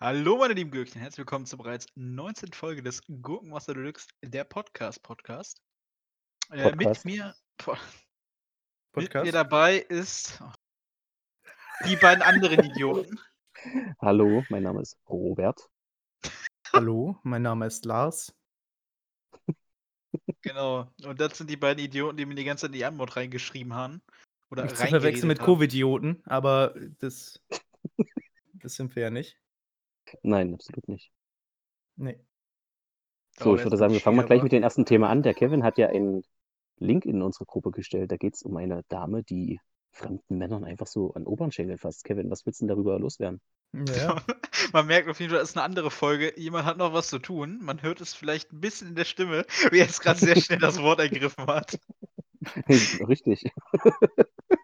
Hallo, meine lieben Gürkchen, herzlich willkommen zur bereits 19. Folge des Gurkenmaster Deluxe, der Podcast-Podcast. Äh, mit mir, mit Podcast? mir dabei ist oh, die beiden anderen Idioten. Hallo, mein Name ist Robert. Hallo, mein Name ist Lars. Genau. Und das sind die beiden Idioten, die mir die ganze Zeit in die Antwort reingeschrieben haben. Oder zu verwechseln mit. Covid-Idioten, aber das, das sind wir ja nicht. Nein, absolut nicht. Nee. So, ich würde sagen, wir fangen mal gleich mit dem ersten Thema an. Der Kevin hat ja einen Link in unsere Gruppe gestellt. Da geht es um eine Dame, die fremden Männern einfach so an Obernschenkel fasst. Kevin, was willst du denn darüber loswerden? Ja. Man merkt auf jeden Fall, das ist eine andere Folge. Jemand hat noch was zu tun. Man hört es vielleicht ein bisschen in der Stimme, wie er jetzt gerade sehr schnell das Wort ergriffen hat. Richtig.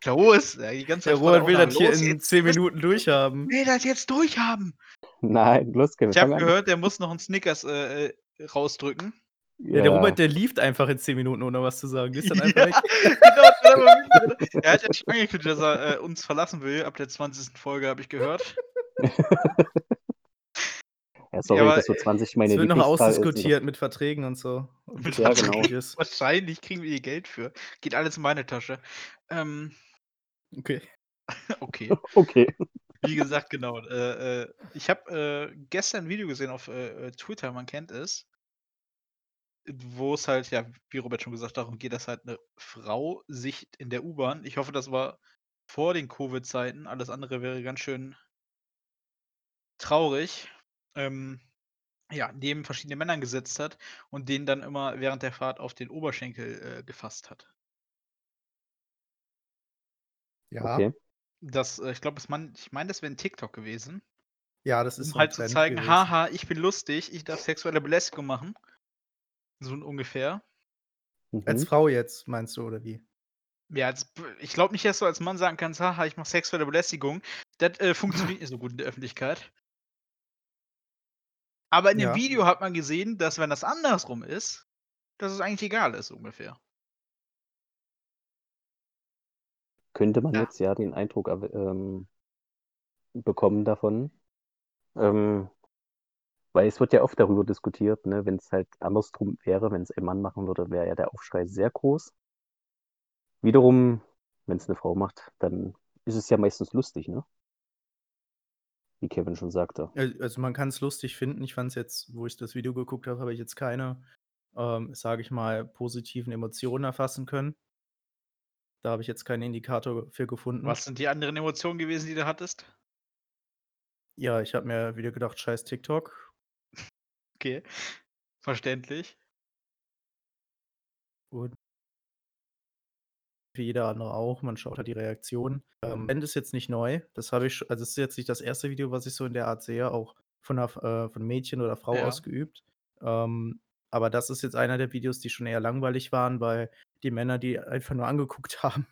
Los, ja, die ganze Der Robert will das hier Los in jetzt. 10 Minuten durchhaben. will das jetzt durchhaben. Nein, los, Kevin, Ich habe gehört, der muss noch einen Snickers äh, äh, rausdrücken. Ja, der Robert, der lieft einfach in 10 Minuten, ohne was zu sagen. Der ist dann einfach Ja, genau, er er hat ja schon angekündigt, dass er äh, uns verlassen will. Ab der 20. Folge habe ich gehört. Ja, sorry, Ja, dass so 20 meine Es wird noch ist. ausdiskutiert mit Verträgen und so. Mit Ja, genau. Wahrscheinlich kriegen wir ihr Geld für. Geht alles in meine Tasche. Ähm, Okay. okay. Okay. Wie gesagt, genau. Äh, äh, ich habe äh, gestern ein Video gesehen auf äh, äh, Twitter, man kennt es, wo es halt, ja, wie Robert schon gesagt, darum geht, dass halt eine Frau sich in der U-Bahn, ich hoffe, das war vor den Covid-Zeiten, alles andere wäre ganz schön traurig, ähm, ja, neben verschiedene Männern gesetzt hat und denen dann immer während der Fahrt auf den Oberschenkel äh, gefasst hat. Ja. Okay. Das, äh, ich glaube, ich meine, das wäre ein TikTok gewesen. Ja, das ist um so ein halt zu Trend zeigen, gewesen. haha, ich bin lustig, ich darf sexuelle Belästigung machen. So ungefähr. Als Mhm. Frau jetzt, meinst du, oder wie? Ja, als, ich glaube nicht, dass du als Mann sagen kannst, haha, ich mache sexuelle Belästigung. Das äh, funktioniert nicht so gut in der Öffentlichkeit. Aber in dem Ja. Video hat man gesehen, dass wenn das andersrum ist, dass es eigentlich egal ist, ungefähr. Könnte man Ja. jetzt ja den Eindruck ähm, bekommen davon. Ähm, weil es wird ja oft darüber diskutiert, ne, wenn es halt andersrum wäre, wenn es ein Mann machen würde, wäre ja der Aufschrei sehr groß. Wiederum, wenn es eine Frau macht, dann ist es ja meistens lustig, ne? Wie Kevin schon sagte. Al- Also man kann es lustig finden. Ich fand es jetzt, wo ich das Video geguckt habe, habe ich jetzt keine, ähm, sage ich mal, positiven Emotionen erfassen können. Da habe ich jetzt keinen Indikator für gefunden. Was sind die anderen Emotionen gewesen, die du hattest? Ja, ich habe mir wieder gedacht, scheiß TikTok. Okay. Verständlich. Und wie jeder andere auch, man schaut halt die Reaktion. Ähm, Trend ist jetzt nicht neu. Das habe ich, also es ist jetzt nicht das erste Video, was ich so in der Art sehe, auch von einer, äh, von Mädchen oder Frau Ja. ausgeübt. Ähm, aber das ist jetzt einer der Videos, die schon eher langweilig waren, weil die Männer die einfach nur angeguckt haben.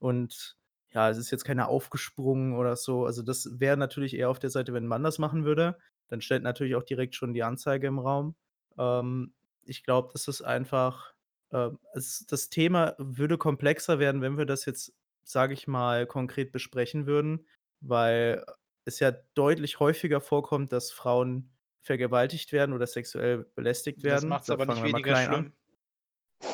Und ja, es ist jetzt keiner aufgesprungen oder so. Also das wäre natürlich eher auf der Seite, wenn ein Mann das machen würde. Dann stellt natürlich auch direkt schon die Anzeige im Raum. Ähm, ich glaube, das ist einfach, ähm, es, das Thema würde komplexer werden, wenn wir das jetzt, sage ich mal, konkret besprechen würden, weil es ja deutlich häufiger vorkommt, dass Frauen vergewaltigt werden oder sexuell belästigt Das werden. macht es Da aber nicht weniger schlimm. an.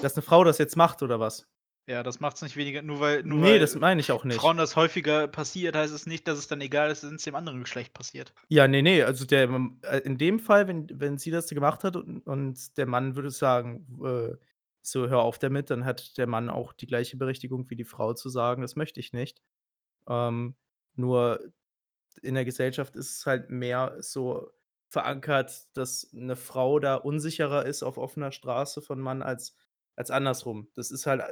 Dass eine Frau das jetzt macht oder was? Ja, das macht es nicht weniger, nur weil, nur nee, weil das meine ich auch nicht. Frauen das häufiger passiert, heißt es nicht, dass es dann egal ist, wenn es dem anderen Geschlecht passiert. Ja, nee, nee, also der äh, in dem Fall, wenn wenn sie das gemacht hat und und der Mann würde sagen, äh, so: „Hör auf damit“, dann hat der Mann auch die gleiche Berechtigung wie die Frau zu sagen: „Das möchte ich nicht.“ Ähm, nur in der Gesellschaft ist es halt mehr so verankert, dass 'ne Frau da unsicherer ist auf offener Straße von Mann als als andersrum. Das ist halt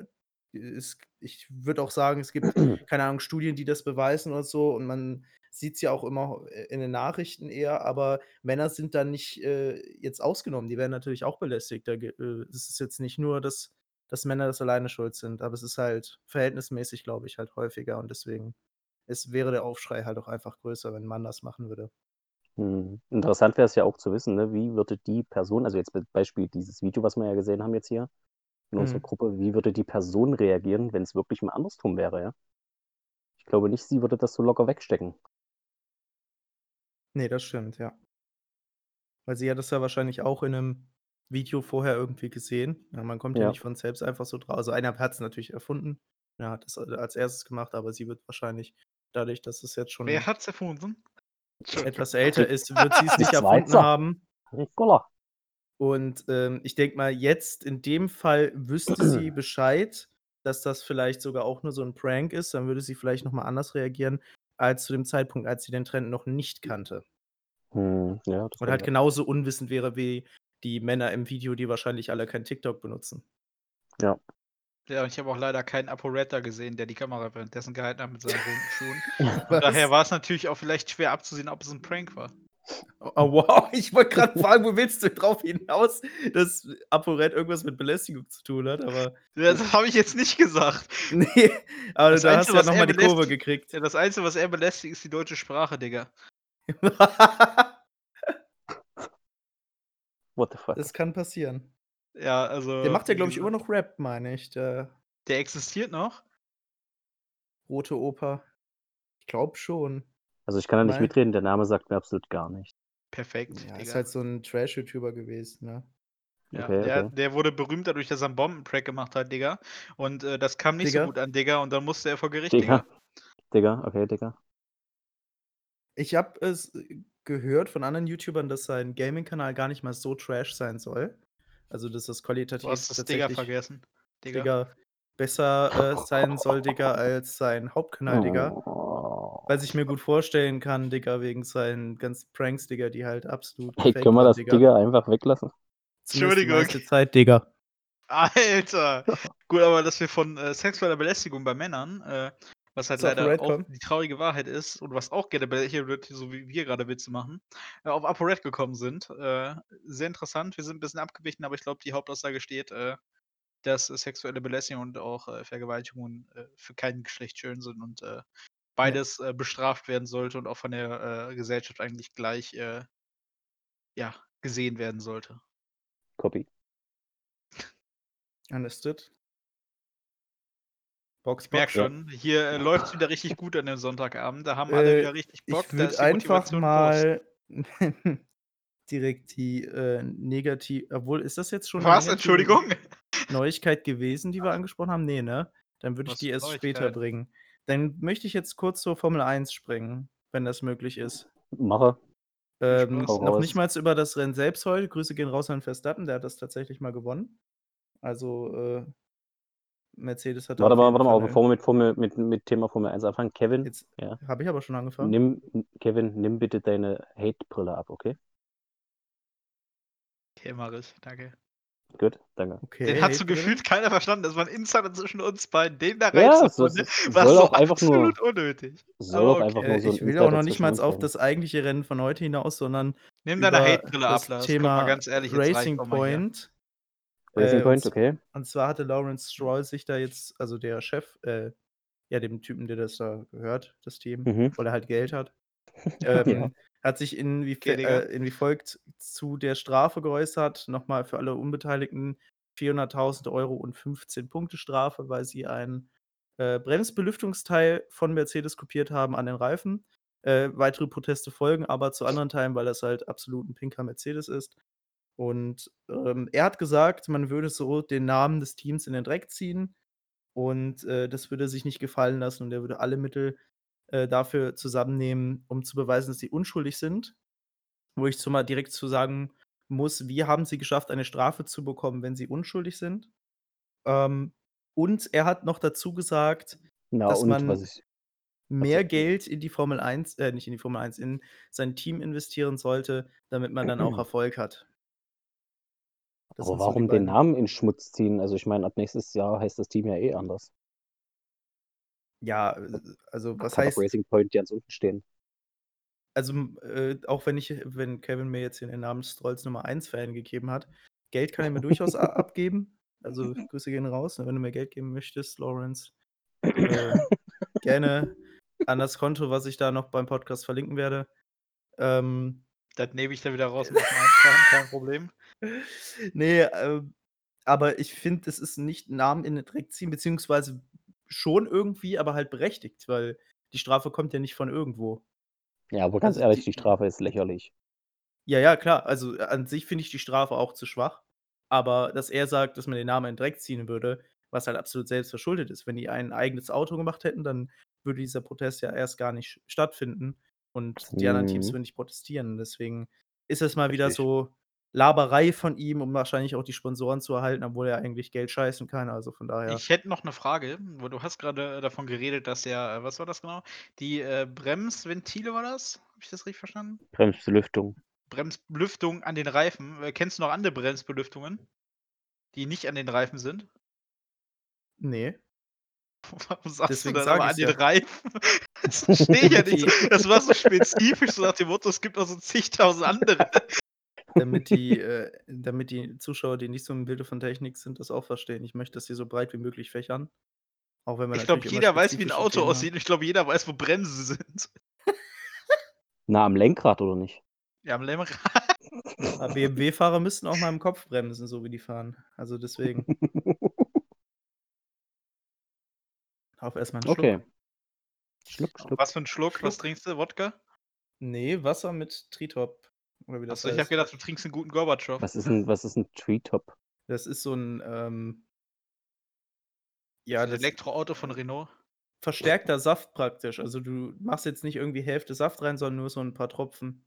ist ich würde auch sagen, es gibt, keine Ahnung, Studien, die das beweisen oder so und man sieht's ja auch immer in den Nachrichten eher, aber Männer sind da nicht, äh, jetzt ausgenommen. Die werden natürlich auch belästigt. Da ge äh, es ist jetzt nicht nur, dass dass Männer das alleine schuld sind, aber es ist halt verhältnismäßig, glaube ich, halt häufiger und deswegen es wäre der Aufschrei halt auch einfach größer, wenn 'n Mann das machen würde. Hm, interessant wäre es ja auch zu wissen, ne, wie würde die Person also jetzt mit Beispiel dieses Video, was wir ja gesehen haben jetzt hier in unserer Mhm. Gruppe, wie würde die Person reagieren, wenn es wirklich mal andersrum wäre, ja? Ich glaube nicht, sie würde das so locker wegstecken. Ne, das stimmt, ja. Weil sie hat das ja wahrscheinlich auch in 'nem Video vorher irgendwie gesehen. Ja, man kommt ja Ja. nicht von selbst einfach so dra also, einer hat's natürlich erfunden. Er hat das als 1. gemacht, aber sie wird wahrscheinlich dadurch, dass es jetzt Wer schon hat's erfunden? etwas älter ist, wird sie's Die nicht erfunden Schweizer. haben. Nicola. Und, ähm, ich denke mal, jetzt in dem Fall wüsste sie Bescheid, dass das vielleicht sogar auch nur so 'n Prank ist. Dann würde sie vielleicht noch mal anders reagieren als zu dem Zeitpunkt, als sie den Trend noch nicht kannte. Mhm, ja, das Und halt genauso unwissend wäre wie die Männer im Video, die wahrscheinlich alle kein TikTok benutzen. Ja. Ja, und ich habe auch leider keinen ApoRed gesehen, der die Kamera währenddessen gehalten hat mit seinen runden Schuhen. Daher war's natürlich auch vielleicht schwer abzusehen, ob es 'n Prank war. Oh, wow, ich wollte grad fragen, wo willst du drauf hinaus, dass ApoRed irgendwas mit Belästigung zu tun hat, aber das habe ich jetzt nicht gesagt. Ne, aber Das da hast Einzige, du ja was noch er mal die Kurve gekriegt. ja, das Einzige, was er belästigt, ist die deutsche Sprache, Digga. What the fuck? Das kann passieren. Ja, also Der macht ja, glaube ich, immer noch Rap, meine ich, der Der existiert noch? Rote Oper. Ich glaube schon. Also, ich kann da nicht Mei mitreden, der Name sagt mir absolut gar nichts. Perfekt, Ja, ist halt so 'n Trash-YouTuber gewesen, ne? Ja, Okay, der okay. der wurde berühmt dadurch, dass er 'n Bombenprank gemacht hat, Digga. Und, äh, das kam nicht so Digga. gut an, Digga, und dann musste er vor Gericht, Digga. Digga. Digga, okay, Digga. Ich habe es, gehört von anderen YouTubern, dass sein Gaming-Kanal gar nicht mal so Trash sein soll. Also, dass das Du qualitativ hast das Digga vergessen, Digga. Digga, besser, äh, sein soll, Digga, als sein Hauptkanal, Digga. Was ich mir gut vorstellen kann, Digga, wegen seinen ganzen Pranks, Digga, die halt absolut Hey, können wir das Digga. Digga einfach weglassen? Die Entschuldigung. meiste Zeit, Digga. Alter. Gut, aber dass wir von, äh, sexueller Belästigung bei Männern, äh, was halt leider auch die traurige Wahrheit ist und was auch gerne belächelt wird, so wie wir grade Witze machen, äh, auf ApoRed gekommen sind. Äh, sehr interessant. Wir sind 'n bisschen abgewichen, aber ich glaube, die Hauptaussage steht, äh, dass sexuelle Belästigung und auch, äh, Vergewaltigungen, äh, für kein Geschlecht schön sind und. Beides, äh, bestraft werden sollte und auch von der, äh, Gesellschaft eigentlich gleich, äh ja, gesehen werden sollte. Copy. Understood. Box, Ich merke Box. Ja. schon, hier, äh, läuft's wieder richtig gut an dem Sonntagabend. Da haben alle Äh, wieder richtig Bock, ich würde einfach mal direkt die, äh, negati obwohl, ist das jetzt schon Was? Entschuldigung? Neuigkeit gewesen, die wir angesprochen haben? Ne, ne? Dann würde ich die erst später bringen. Dann möchte ich jetzt kurz zur Formel 1 springen, wenn das möglich ist. Mache. Ähm, noch raus. nicht mal's über das Rennen selbst heute. Grüße gehen raus an Verstappen, der hat das tatsächlich mal gewonnen. Also, äh, Mercedes hat Warte mal, warte mal, bevor wir mit Formel mit mit Thema Formel 1 anfangen. Kevin, Jetzt ja? habe ich aber schon angefangen. Nimm Kevin, nimm bitte deine Hate-Brille ab, okay? Okay, ich. Danke. Gut, danke. Okay, Den hat so gefühlt keiner verstanden. Das war 'n Insider zwischen uns beiden. Den da Ja, reinzuholen, es ne, es war soll so auch einfach nur absolut unnötig. soll auch einfach okay. nur so ich will auch noch nicht mal auf das eigentliche Rennen von heute hinaus, sondern Nimm deine Hate-Brille ab, das Lars. Thema ganz ehrlich, Racing. Point. Racing Äh, und Point, okay. und zwar hatte Lawrence Stroll sich da jetzt also der Chef, äh, ja, dem Typen, der das da gehört, das Team, Mhm. weil er halt Geld hat, Ja. ähm, hat sich in wie Okay, äh, in wie folgt zu der Strafe geäußert. Noch mal für alle Unbeteiligten 400.000 € und 15 Punkte Strafe, weil sie ein, äh, Bremsbelüftungsteil von Mercedes kopiert haben an den Reifen. Äh, weitere Proteste folgen aber zu anderen Teilen, weil das halt absolut 'n pinker Mercedes ist. Und, ähm, er hat gesagt, man würde so den Namen des Teams in den Dreck ziehen und, äh, das würde sich nicht gefallen lassen und er würde alle Mittel, äh, dafür zusammennehmen, um zu beweisen, dass sie unschuldig sind. Wo ich zu mal direkt zu sagen muss: Wie haben sie geschafft, eine Strafe zu bekommen, wenn sie unschuldig sind? Ähm, und er hat noch dazu gesagt, Na dass man ich mehr. Geld in die Formel 1 äh, nicht in die Formel 1, in sein Team investieren sollte, damit man dann auch Erfolg hat. Das Aber sind so warum den Namen in Schmutz ziehen? Also, ich meine, ab nächstes Jahr heißt das Team ja eh anders. Ja, äh, also was heißt Racing Point ganz unten stehen. Also, äh, auch wenn ich wenn Kevin mir jetzt hier den Namen Strolls Nummer 1 Fan gegeben hat, Geld kann er mir durchaus abgeben. Also, Grüße gehen raus, ne, wenn du mir Geld geben möchtest, Lawrence. Äh, gerne an das Konto, was ich da noch beim Podcast verlinken werde. Ähm Das nehme ich dann wieder raus und mache mal eintragen, kein Problem. Ne, ähm, aber ich finde, das ist nicht Namen in den Dreck ziehen, beziehungsweise schon irgendwie, aber halt berechtigt, weil die Strafe kommt ja nicht von irgendwo. Ja, aber ganz Also ehrlich, die die Strafe ist lächerlich. Ja, ja, klar. Also, äh, an sich finde ich die Strafe auch zu schwach. Aber dass er sagt, dass man den Namen in den Dreck ziehen würde, was halt absolut selbstverschuldet ist. Wenn die ein eigenes Auto gemacht hätten, dann würde dieser Protest ja erst gar nicht stattfinden und die anderen Teams Mhm. würden nicht protestieren. Deswegen ist es mal wieder Richtig. so Laberei von ihm, um wahrscheinlich auch die Sponsoren zu erhalten, obwohl er eigentlich Geld scheißen kann. Also von daher. Ich hätte noch 'ne Frage, wo du hast grade, äh, davon geredet, dass ja äh, was war das genau? Die, äh, Bremsventile war das? Habe ich das richtig verstanden? Bremsbelüftung. Bremsbelüftung an den Reifen. Äh, kennst du noch andere Bremsbelüftungen, die nicht an den Reifen sind? Ne. Warum sagst Deswegen du dann sage aber an den ja. Reifen? Das verstehe ich ja nicht. Das war so spezifisch, so nach dem Motto, es gibt noch so zigtausend andere. Damit die äh, damit die Zuschauer, die nicht so im Bilde von Technik sind, das auch verstehen. Ich möchte das hier so breit wie möglich fächern. Auch wenn wir Ich glaube, jeder weiß, wie 'n spezifische Auto Themen aussieht ich glaube, jeder weiß, wo Bremsen sind. Na, am Lenkrad oder nicht? Ja, am Lenkrad. Aber BMW-Fahrer müssten auch mal im Kopf bremsen, so wie die fahren. Also deswegen. Auf erst mal 'n Schluck. Okay. Schluck, schluck. Was für 'n Schluck? Was Schluck. trinkst du? Wodka? Ne, Wasser mit Tritop oder wie das so, ich habe heißt. gedacht, du trinkst 'n guten Gorbatschow. Was ist 'n was ist 'n Treetop? Das ist so 'n, ähm Ja, ja, das das Elektroauto von Renault. verstärkter Saft praktisch. Also, du machst jetzt nicht irgendwie Hälfte Saft rein, sondern nur so 'n paar Tropfen.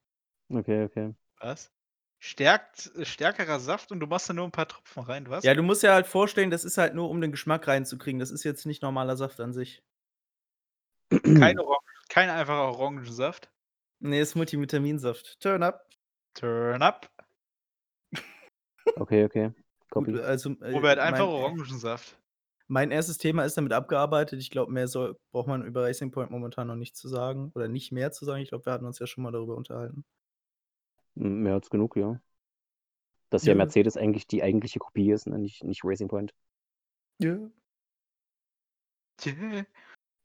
Okay, okay. Was? Stärkt äh, stärkerer Saft und du machst da nur 'n paar Tropfen rein, was? Ja, du musst dir halt vorstellen, das ist halt nur, um den Geschmack reinzukriegen. Das ist jetzt nicht normaler Saft an sich. Kein Orangen kein einfacher Orangensaft? Ne, ist Multivitaminsaft. Turn up. Turn up. Okay, okay. Gut, Copy. also, äh, Robert, einfach mein Orangensaft. mein 1. Thema ist damit abgearbeitet. Ich glaube, mehr soll braucht man über Racing Point momentan noch nicht zu sagen oder nicht mehr zu sagen. Ich glaube, wir hatten uns ja schon mal darüber unterhalten. Mehr als genug, ja. Dass ja Ja. Mercedes eigentlich die eigentliche Kopie ist, ne, nicht nicht Racing Point. Ja. Yeah.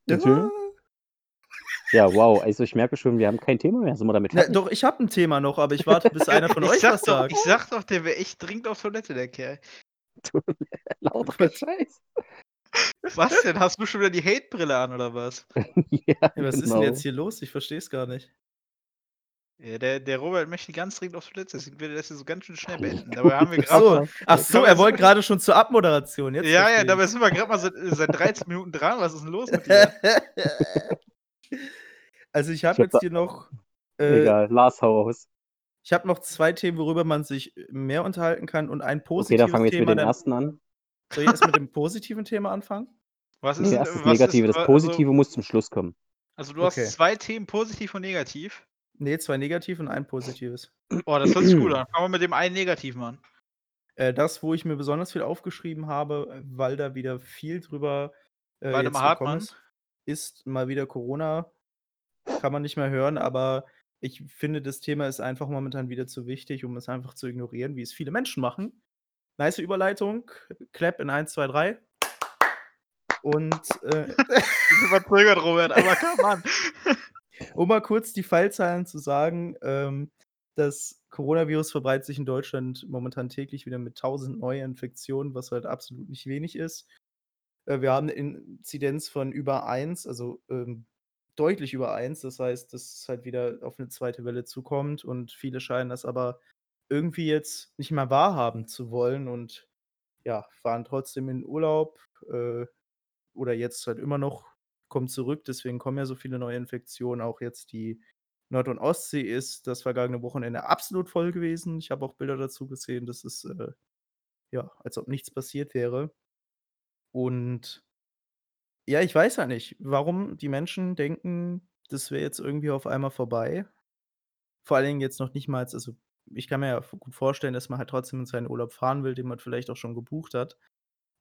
Ja. Ja, wow. Also, ich merke schon, wir haben kein Thema mehr. Sind wir damit Na, fertig? doch, ich habe 'n Thema noch, aber ich warte, bis einer von euch was doch sagt. ich sage doch, der wäre echt dringend auf Toilette, der Kerl. Lauter Gescheiß. Was denn? Hast du schon wieder die Hate-Brille an oder was? Ja, Ja, was ist denn genau. jetzt hier los? Ich verstehe es gar nicht. Ja, der der Robert möchte ganz dringend auf Toilette, deswegen will er das hier so ganz schön schnell beenden. Dabei haben wir so, ach so, dabei er wollte wir grade schon zur Abmoderation. Jetzt Ja, ja, verstehe dabei ich's. sind wir grad mal seit seit 13 Minuten dran. Was ist 'n los mit dir? Also, ich habe jetzt hier noch äh, Egal, Lars, hau raus. ich habe noch 2 Themen, worüber man sich mehr unterhalten kann und ein Okay, dann positives fangen wir jetzt mit Thema, dem ersten an. soll ich erst mit dem positiven Thema anfangen? Was ist Ne, denn erst das was ist Negative. Das Positive also muss zum Schluss kommen. also, du hast Okay. 2 Themen, positiv und negativ? Ne, 2 negativ und ein positives. Oh, das hört sich gut an. Fangen wir mit dem einen Negativen an. Äh, das, wo ich mir besonders viel aufgeschrieben habe, weil da wieder viel drüber, äh, jetzt Waldemar gekommen Hartmann? ist, ist mal wieder Corona. Kann man nicht mehr hören, aber ich finde, das Thema ist einfach momentan wieder zu wichtig, um es einfach zu ignorieren, wie es viele Menschen machen. Nice Überleitung. Clap in 1, 2, 3. Und, äh verzögert, Robert, aber come on. um mal kurz die Fallzahlen zu sagen, ähm, das Coronavirus verbreitet sich in Deutschland momentan täglich wieder mit 1000 Neuinfektionen, was halt absolut nicht wenig ist. Äh, wir haben 'ne Inzidenz von über 1, also, ähm, deutlich über 1. Das heißt, dass es halt wieder auf 'ne zweite Welle zukommt und viele scheinen das aber irgendwie jetzt nicht mehr wahrhaben zu wollen und, ja, fahren trotzdem in Urlaub, äh, oder jetzt halt immer noch, kommen zurück. Deswegen kommen ja so viele Neuinfektionen. Auch jetzt die Nord und Ostsee ist das vergangene Wochenende absolut voll gewesen. Ich habe auch Bilder dazu gesehen. Das ist, äh, ja, als ob nichts passiert wäre. Und ja, ich weiß ja nicht, warum die Menschen denken, das wäre jetzt irgendwie auf einmal vorbei. Vor allen Dingen jetzt noch nicht mal also, ich kann mir ja gut vorstellen, dass man halt trotzdem in seinen Urlaub fahren will, den man vielleicht auch schon gebucht hat.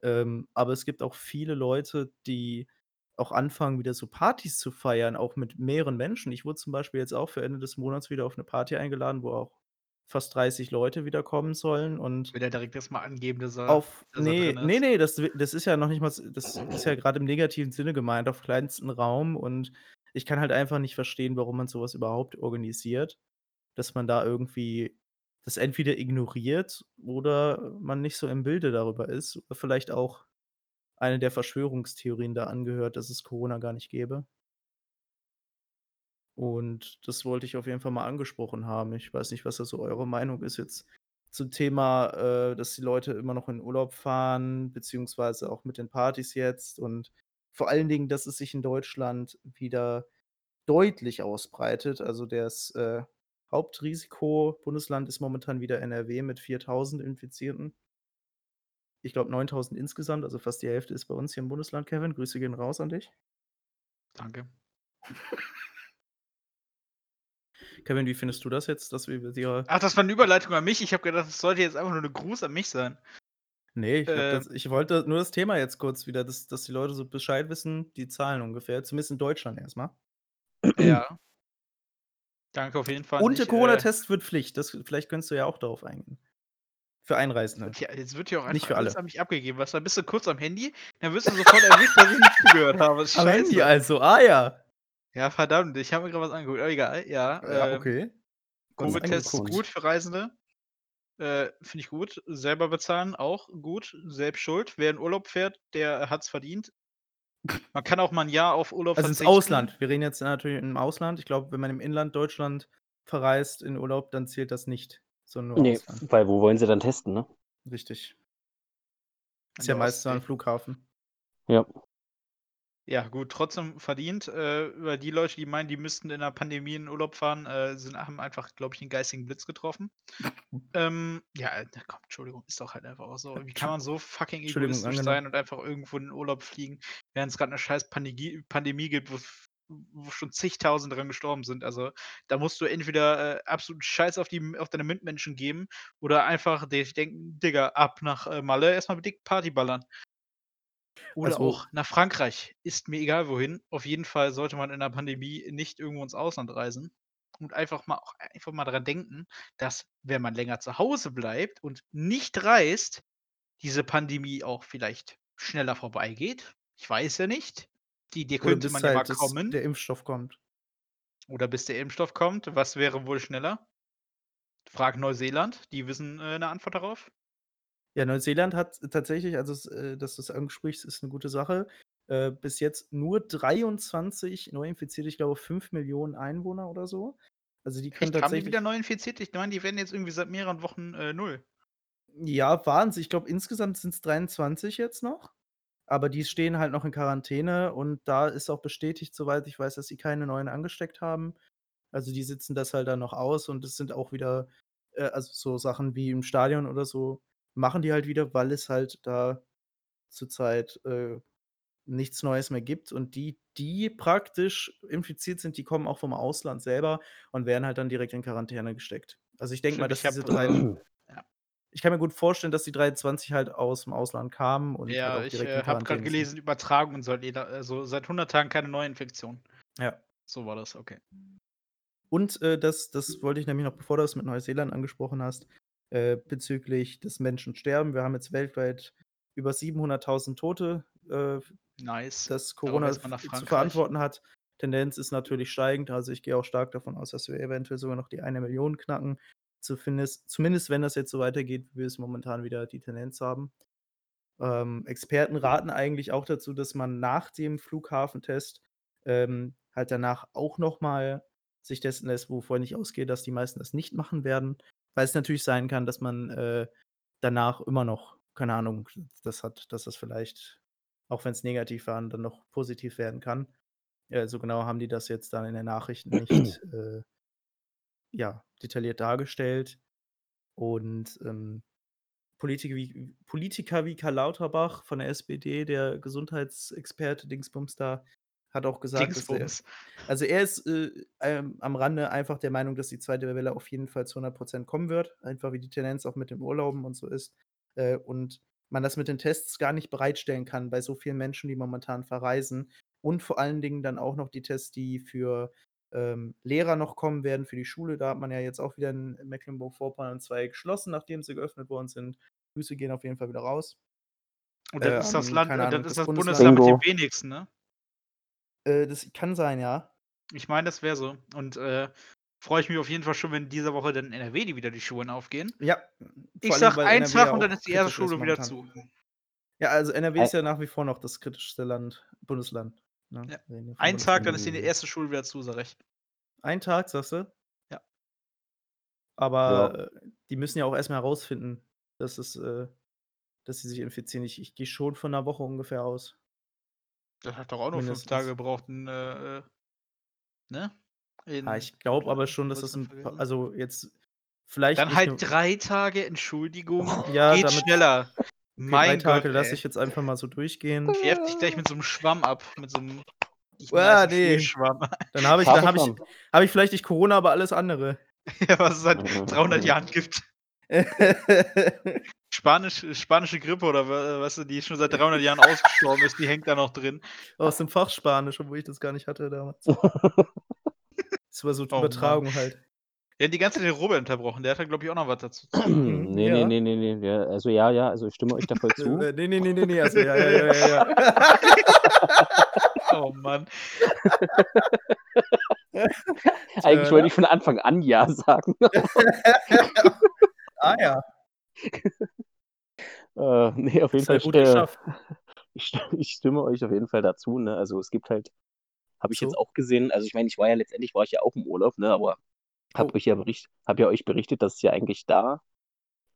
Ähm, aber es gibt auch viele Leute, die auch anfangen, wieder so Partys zu feiern, auch mit mehreren Menschen. Ich wurde zum Beispiel jetzt auch für Ende des Monats wieder auf 'ne Party eingeladen, wo auch fast 30 Leute wieder kommen sollen und Will er direkt erst mal angeben, dass er auf dass er ne, drin ne, ist? ne, das das ist ja noch nicht mal s das ist ja grad im negativen Sinne gemeint, auf kleinstem Raum und ich kann halt einfach nicht verstehen, warum man so was überhaupt organisiert, dass man da irgendwie das entweder ignoriert oder man nicht so im Bilde darüber ist. Vielleicht auch eine der Verschwörungstheorien da angehört, dass es Corona gar nicht gäbe. Und das wollte ich auf jeden Fall mal angesprochen haben. Ich weiß nicht, was da so eure Meinung ist jetzt zum Thema, äh, dass die Leute immer noch in Urlaub fahren, beziehungsweise auch mit den Partys jetzt und vor allen Dingen, dass es sich in Deutschland wieder deutlich ausbreitet. Also das, äh, Hauptrisiko-Bundesland ist momentan wieder NRW mit 4.000 Infizierten. Ich glaube 9.000 insgesamt, also fast die Hälfte ist bei uns hier im Bundesland, Kevin. Grüße gehen raus an dich. Danke. Kevin, wie findest du das jetzt, dass wir dir Ach, das war 'ne Überleitung an mich. Ich habe gedacht, das sollte jetzt einfach nur 'ne Gruß an mich sein. Ne, ich Ähm. das ich wollte nur das Thema jetzt kurz wieder, dass dass die Leute so Bescheid wissen, die Zahlen ungefähr, zumindest in Deutschland erst mal. Ja. Danke auf jeden Fall. Und der äh Corona-Test wird Pflicht. Das vielleicht könntest du ja auch darauf eingehen. Für Einreisende. Ja, jetzt wird hier auch Nicht einfach für alles alle. an mich abgegeben. Du, dann bist du kurz am Handy, dann wirst du sofort erwischt, dass ich nicht zugehört habe. Das ist Am Handy also, ah ja. Ja, verdammt, ich habe mir grad was angeguckt. Aber egal, ja. Ja, ähm, okay. Covid-Test ist gut für Reisende. Äh, finde ich gut. Selber bezahlen auch gut. Selbst schuld. Wer in Urlaub fährt, der hat's verdient. Man kann auch mal 'n Jahr auf Urlaub Also ins verzichten. Ausland. Wir reden jetzt natürlich im Ausland. Ich glaube, wenn man im Inland Deutschland verreist in Urlaub, dann zählt das nicht, sondern nur Ne, Ausland. weil wo wollen sie dann testen, ne? Richtig. Ist ja meistens am. Flughafen. Ja. Ja, gut, trotzdem verdient. Äh, weil die Leute, die meinen, die müssten in der Pandemie in Urlaub fahren, äh, sind haben einfach, glaube ich, 'n geistigen Blitz getroffen. Ähm, ja, äh, komm, Entschuldigung, ist doch halt einfach auch so. Wie kann man so fucking egoistisch sein und einfach irgendwo in den Urlaub fliegen, während es grad 'ne scheiß Pandegie Pandemie gibt, wo wo schon zigtausend dran gestorben sind. Also, da musst du entweder, äh, absolut Scheiß auf die auf deine Mitmenschen geben oder einfach dir denken: „Digga, ab nach, äh, Malle, erst mal dick Party ballern.“ Oder Also auch nach Frankreich. Ist mir egal wohin. Auf jeden Fall sollte man in der Pandemie nicht irgendwo ins Ausland reisen und einfach mal auch einfach mal dran denken, dass, wenn man länger zu Hause bleibt und nicht reist, diese Pandemie auch vielleicht schneller vorbeigeht. Ich weiß ja nicht. Die Idee Oder könnte bis man ja mal halt das kommen. der Impfstoff kommt. Oder bis der Impfstoff kommt. Was wäre wohl schneller? Frag Neuseeland, die wissen, äh, 'ne Antwort darauf. Ja, Neuseeland hat tatsächlich also, es äh, dass du's ansprichst, ist 'ne gute Sache. Äh, bis jetzt nur 23 Neuinfizierte, ich glaube 5.000.000 Einwohner oder so. Also, die können Echt, haben die tatsächlich wieder Neuinfizierte? Ich meine, die werden jetzt irgendwie seit mehreren Wochen, äh, 0. Ja, waren's. Ich glaube, insgesamt sind's 23 jetzt noch, aber die stehen halt noch in Quarantäne und da ist auch bestätigt, soweit ich weiß, dass sie keine neuen angesteckt haben. Also, die sitzen das halt dann noch aus und es sind auch wieder äh, also, so Sachen wie im Stadion oder so machen die halt wieder, weil es halt da zurzeit, äh, nichts Neues mehr gibt und die, die praktisch infiziert sind, die kommen auch vom Ausland selber und werden halt dann direkt in Quarantäne gesteckt. Also, ich denke mal, dass ich diese habe, 3 äh ja. ich kann mir gut vorstellen, dass die 23 halt aus'm Ausland kamen und halt Ja, auch ich, direkt äh, in habe sind. gelesen, Übertragung und soll jeder also, seit 100 Tagen keine Neuinfektion. Ja. So war das, okay. Und, äh, das das wollte ich nämlich noch, bevor du das mit Neuseeland angesprochen hast, äh, bezüglich des Menschensterben. Wir haben jetzt weltweit über 700.000 Tote, äh, Nice. das Corona zu verantworten hat. Tendenz ist natürlich steigend. Also, ich gehe auch stark davon aus, dass wir eventuell sogar noch die 1.000.000 knacken. Zumindest zumindest wenn das jetzt so weitergeht, wie wir es momentan wieder die Tendenz haben. Ähm, Experten raten eigentlich auch dazu, dass man nach dem Flughafentest, ähm, halt danach auch noch mal sich testen lässt, wovon ich ausgehe, dass die meisten das nicht machen werden, weil es natürlich sein kann, dass man, äh, danach immer noch keine Ahnung, das hat dass das vielleicht, auch wenn's negativ war, dann noch positiv werden kann. Äh, so genau haben die das jetzt dann in den Nachrichten nicht, äh ja, detailliert dargestellt. Und, ähm, Politiker wie Politiker wie Karl Lauterbach von der SPD, der Gesundheitsexperte Dingsbums da, hat auch gesagt, dass er also, er ist, äh, ähm, am Rande einfach der Meinung, dass die 2. Welle auf jeden Fall zu 100 % kommen wird, einfach wie die Tendenz auch mit den Urlauben und so ist. Äh, und man das mit den Tests gar nicht bereitstellen kann bei so vielen Menschen, die momentan verreisen. Und vor allen Dingen dann auch noch die Tests, die für, ähm, Lehrer noch kommen werden für die Schule. Da hat man ja jetzt auch wieder in Mecklenburg-Vorpommern 2 geschlossen, nachdem sie geöffnet worden sind. Grüße gehen auf jeden Fall wieder raus. Und Äh, das ist das an Land äh, Ahnung, das ist das das Bundesland Bundesland mit den wenigsten, ne? Äh, das kann sein, ja. Ich meine, das wäre so. Und, äh, freue ich mich auf jeden Fall schon, wenn in dieser Woche dann in NRW die wieder die Schulen aufgehen. Ja, Ich weil einen NRW ja Tag und dann ist die erste Schule wieder zu. Ja, also, NRW ist ja nach wie vor noch das kritischste Land Bundesland, ne? Ja. Ein Tag, dann ist die erste Schule wieder zu, sage ich. Ein Tag, sagst du? Ja. Aber, äh, die müssen ja auch erst mal herausfinden, dass es, äh dass sie sich infizieren. Ich ich gehe schon von 'ner Woche ungefähr aus. Das hat doch auch nur 5 Mindestens. Tage gebraucht, äh, äh ne? Ja, In ich glaube aber schon, dass das noch 'n pa vergessen. also jetzt vielleicht Dann halt nur 3 Tage, Entschuldigung. Ja, Geht damit schneller. Okay, 3 Mein Gott, Tage lasse ich jetzt einfach mal so durchgehen. Werf dich gleich mit so 'nem Schwamm ab, mit so 'nem richtig Ah, nicen ne. Schneeschwamm. Dann habe ich dann habe ich habe ich vielleicht nicht Corona, aber alles andere. Ja, was es seit Mhm, 300 mhm. Jahren gibt. Spanisch spanische Grippe oder wa weißt du, die schon seit 300 Jahren ausgestorben ist, die hängt da noch drin. Aus dem Fach Spanisch, obwohl ich das gar nicht hatte damals. Das war so Oh Mann. Übertragung halt. Wir haben die ganze Zeit den Robert unterbrochen, der hat da, glaube ich, auch noch was dazu zu sagen. Mhm, Ne, ja. ne, ne, ne, ne, ja, also ja, ja, also ich stimme euch da voll zu. Äh, ne, ne, ne, ne, ne, also ja, ja, ja, ja, ja. Oh Mann. Eigentlich Äh, wollte ich von Anfang an ja sagen. Ah ja. Äh, ne, auf jeden ja Fall äh, geschafft. ich ich stimme euch auf jeden Fall dazu, ne? Also, es gibt halt habe ich jetzt So? auch gesehen also, ich meine, ich war ja letztendlich war ich ja auch im Urlaub, ne, aber habe Oh. euch ja bericht habe ja euch berichtet, dass ja eigentlich da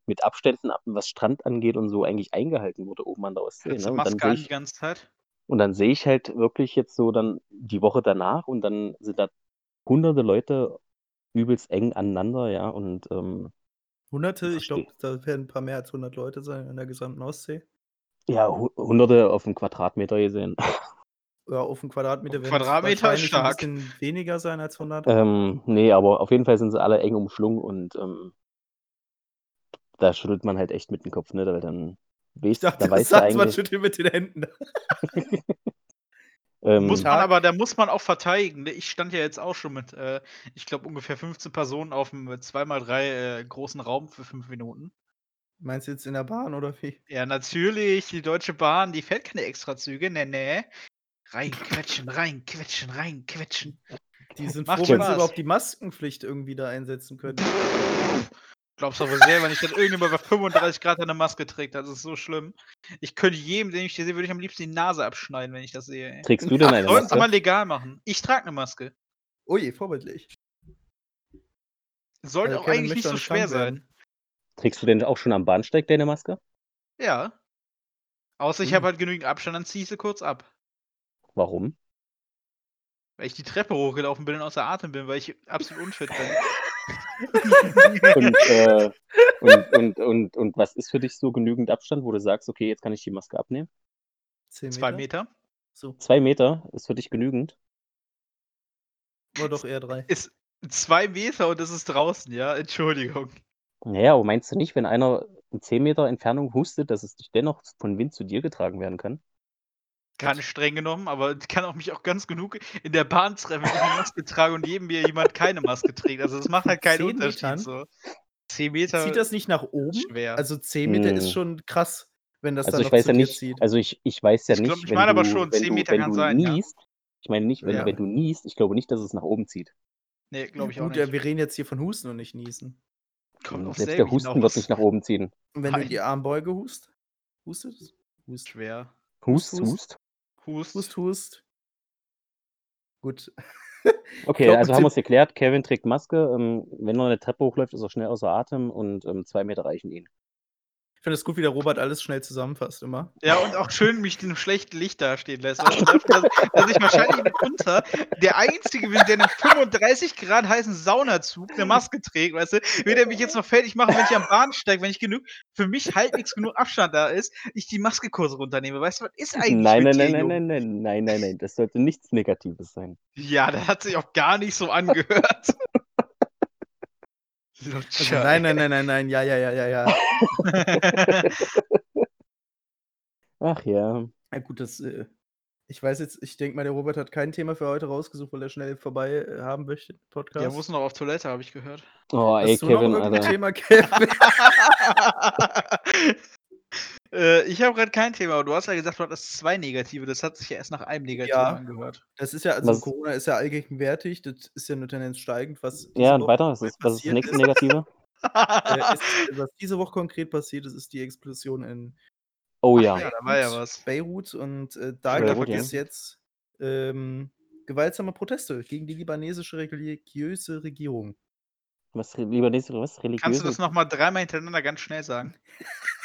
mit Abständen, ab was Strand angeht und so, eigentlich eingehalten wurde oben an der Ostsee, ne? Und dann ich ganze Zeit? und dann sehe ich halt wirklich jetzt so dann die Woche danach und dann sind da hunderte Leute übelst eng aneinander, ja, und, ähm Hunderte, ich glaube, da werden 'n paar mehr als 100 Leute sein in der gesamten Ostsee. Ja, Hu Hunderte auf 'n Quadratmeter gesehen. Ja, auf 'n Quadratmeter Auf werden es Quadratmeter 'n stark. bisschen weniger sein als 100. Ähm, ne, aber auf jeden Fall sind sie alle eng umschlungen und, ähm da schüttelt man halt echt mit dem Kopf, ne, weil dann Ich weißt dachte, da du weißt du sagst, man eigentlich schüttelt mit den Händen. Muss ähm man Tag. aber da muss man auch verteidigen? Ich stand ja jetzt auch schon mit, äh, ich glaube, ungefähr 15 Personen auf'm 2x3, äh, großen Raum für 5 Minuten. Meinst du jetzt in der Bahn oder wie? Ja, natürlich, die Deutsche Bahn, die fährt keine Extrazüge, ne, ne. Reinquetschen, reinquetschen, reinquetschen. Die sind Macht froh, wenn sie überhaupt die Maskenpflicht irgendwie da einsetzen können. Glaubst du aber selber nicht, dass irgendjemand bei 35 Grad eine Maske trägt, das ist so schlimm. Ich könnte jedem, den ich hier sehe würde ich am liebsten die Nase abschneiden, wenn ich das sehe, ey. Trägst du denn eine Sollten sie mal Maske? legal machen. Ich trage 'ne Maske. Ui, vorbildlich. Sollte Also, auch eigentlich nicht so schwer sein. werden. Trägst du denn auch schon am Bahnsteig deine Maske? Ja. Außer ich Ui. habe halt genügend Abstand, dann ziehe ich sie kurz ab. Warum? Weil ich die Treppe hochgelaufen bin und außer Atem bin, weil ich absolut unfit bin. Und, äh, und und und und was ist für dich so genügend Abstand, wo du sagst: „Okay, jetzt kann ich die Maske abnehmen?“ 10 2 Meter? Meter? So. 2 Meter ist für dich genügend? Oder doch eher 3. Ist 2 Meter und es ist draußen, ja? Entschuldigung. Na ja, aber meinst du nicht, wenn einer in 10 Meter Entfernung hustet, dass es dich dennoch von Wind zu dir getragen werden kann? Gar nicht streng genommen, aber kann auch mich auch ganz genug in der Bahn treffen, wenn ich 'ne Maske trage und neben mir jemand keine Maske trägt. Also, das macht halt keinen 10 Unterschied Metern? so. 10 Meter Zieht das nicht nach oben? schwer. Also 10 Meter ist Hm. schon krass, wenn das Also, dann ich noch weiß zu ja nicht zieht. also, ich ich weiß ja Ich glaube nicht, ich wenn meine aber du schon, wenn 10 du Meter wenn kann du sein, ja. niest ich meine nicht, wenn Ja. wenn du niest, ich glaube nicht, dass es nach oben zieht. Ne, Ja glaube ich auch gut, ja, nicht. wir reden jetzt hier von Husten und nicht Niesen. Kommt aufs selbst der Husten wird nicht nach oben ziehen. Und wenn du in Nein. die Armbeuge hust hustest? Hust. Schwer. Hust, Hust, hust. Hust. Hust. Hust. Gut. Okay, glaube, also haben dem wir's geklärt. Kevin trägt Maske. Ähm, wenn er 'ne Treppe hochläuft, ist er schnell außer Atem und, ähm, 2 Meter reichen ihn. Ich finde es gut, wie der Robert alles schnell zusammenfasst immer. Ja, und auch schön mich in 'nem schlechten Licht dastehen lässt. Weißt du, dass dass ich wahrscheinlich mitunter der Einzige bin, der in 'nem 35 Grad heißen Saunazug 'ne Maske trägt, weißt du? Will der mich jetzt noch fertig machen, wenn ich am Bahnsteig wenn ich genug für mich halbwegs genug Abstand da ist, ich die Maske kurz runternehme. Weißt du, was ist eigentlich Nein, nein, nein, nein, nein, nein, nein, nein, nein. Das sollte nichts Negatives sein. Ja, das hat sich auch gar nicht so angehört. Also, nein, ey. nein, nein, nein, nein, ja, ja, ja, ja, ja. Ach ja. Ja gut, das, äh ich weiß jetzt ich denke mal, der Robert hat kein Thema für heute rausgesucht, weil er schnell vorbei, äh, haben möchte, den Der Podcast. muss noch auf Toilette, habe ich gehört. Oh, ey, Hast du noch Kevin, Alter. Thema, Kevin? Äh, ich habe grad kein Thema, aber du hast ja gesagt, du hattest 2 negative. Das hat sich ja erst nach einem Negativen Ja, angehört. das ist ja also, Was Corona ist ja allgegenwärtig. Das ist ja 'ne Tendenz steigend, was diese Ja, und Woche weiter? Was ist was ist das passiert nächste. Negative? Äh, ist was diese Woche konkret passiert ist, ist die Explosion in Oh ja. ja, da war ja Beirut was. Beirut und, äh, da wieder gibt ja. es jetzt, ähm, gewaltsame Proteste gegen die libanesische religiöse Regierung. Was, libanesische, was? Kannst du Religiöse? das nochmal dreimal hintereinander ganz schnell sagen?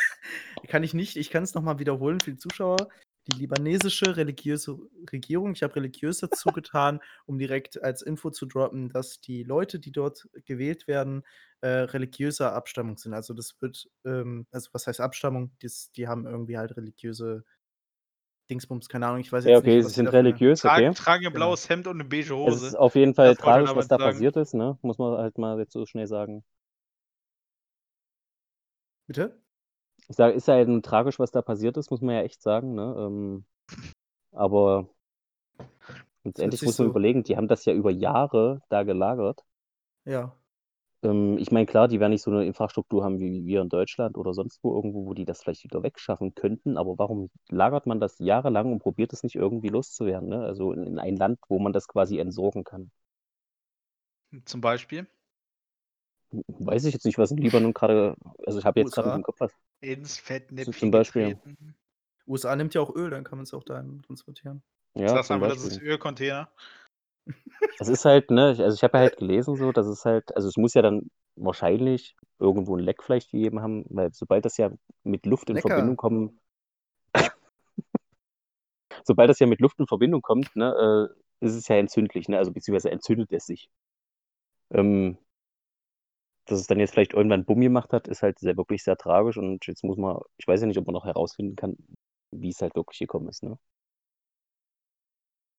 Kann ich nicht, ich kann es nochmal wiederholen für die Zuschauer. Die libanesische religiöse Regierung, ich habe religiös dazu getan, um direkt als Info zu droppen, dass die Leute, die dort gewählt werden, äh, religiöser Abstammung sind. Also das wird, ähm, also was heißt Abstammung? Das, die haben irgendwie halt religiöse Dingsbums, keine Ahnung, ich weiß jetzt Ja, okay, nicht, sie was sind religiös, Tragen, okay. tragen ein Genau. blaues Hemd und eine beige Es Hose. ist auf jeden Fall Das tragisch, was da sagen. passiert ist, ne? Muss man halt mal jetzt so schnell sagen. Bitte? Ich sage, ist ja halt tragisch, was da passiert ist, muss man ja echt sagen, ne? Ähm, aber letztendlich muss man so- überlegen, die haben das ja über Jahre da gelagert. Ja. Ähm, ich meine, klar, die werden nicht so eine Infrastruktur haben wie wir in Deutschland oder sonst wo irgendwo, wo die das vielleicht wieder wegschaffen könnten. Aber warum lagert man das jahrelang und probiert es nicht irgendwie loszuwerden? Ne? Also in, in ein Land, wo man das quasi entsorgen kann. Zum Beispiel Weiß ich jetzt nicht, was in Libanon gerade, also ich habe jetzt gerade im Kopf was. ins Fettnäpfchen zum Beispiel. getreten. USA nimmt ja auch Öl, dann kann man es auch dahin transportieren. Ja, Sag zum einfach, das ist. Ölcontainer. Es ist halt, ne, also ich habe ja halt gelesen, so, dass es halt, also es muss ja dann wahrscheinlich irgendwo ein Leck vielleicht gegeben haben, weil sobald das ja mit Luft in Lecker. Verbindung kommt, sobald das ja mit Luft in Verbindung kommt, ne, äh, ist es ja entzündlich, ne, also beziehungsweise entzündet es sich. Ähm, dass es dann jetzt vielleicht irgendwann Bumm gemacht hat, ist halt sehr, wirklich sehr tragisch und jetzt muss man, ich weiß ja nicht, ob man noch herausfinden kann, wie es halt wirklich gekommen ist, ne.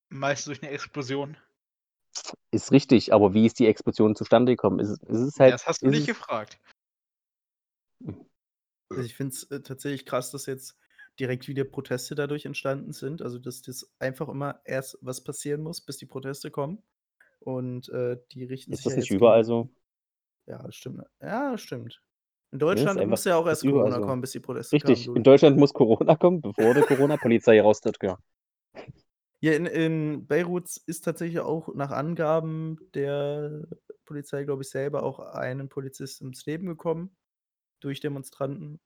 Meist durch eine Explosion. Ist richtig, aber wie ist die Explosion zustande gekommen? Ist, es- ist es halt, das hast du ist nicht es, gefragt. Also ich finde es äh, tatsächlich krass, dass jetzt direkt wieder Proteste dadurch entstanden sind. Also dass das einfach immer erst was passieren muss, bis die Proteste kommen. Und äh, die richten ist sich das ja nicht jetzt überall gegen, so? Ja, stimmt. Ja, stimmt. In Deutschland muss ja auch erst Corona so. kommen, bis die Proteste kamen. Richtig, Du. in Deutschland muss Corona kommen, bevor die Corona-Polizei raustritt, ja. Ja, in, in Beirut ist tatsächlich auch nach Angaben der Polizei, glaube ich, selber auch ein Polizist ums Leben gekommen durch Demonstranten.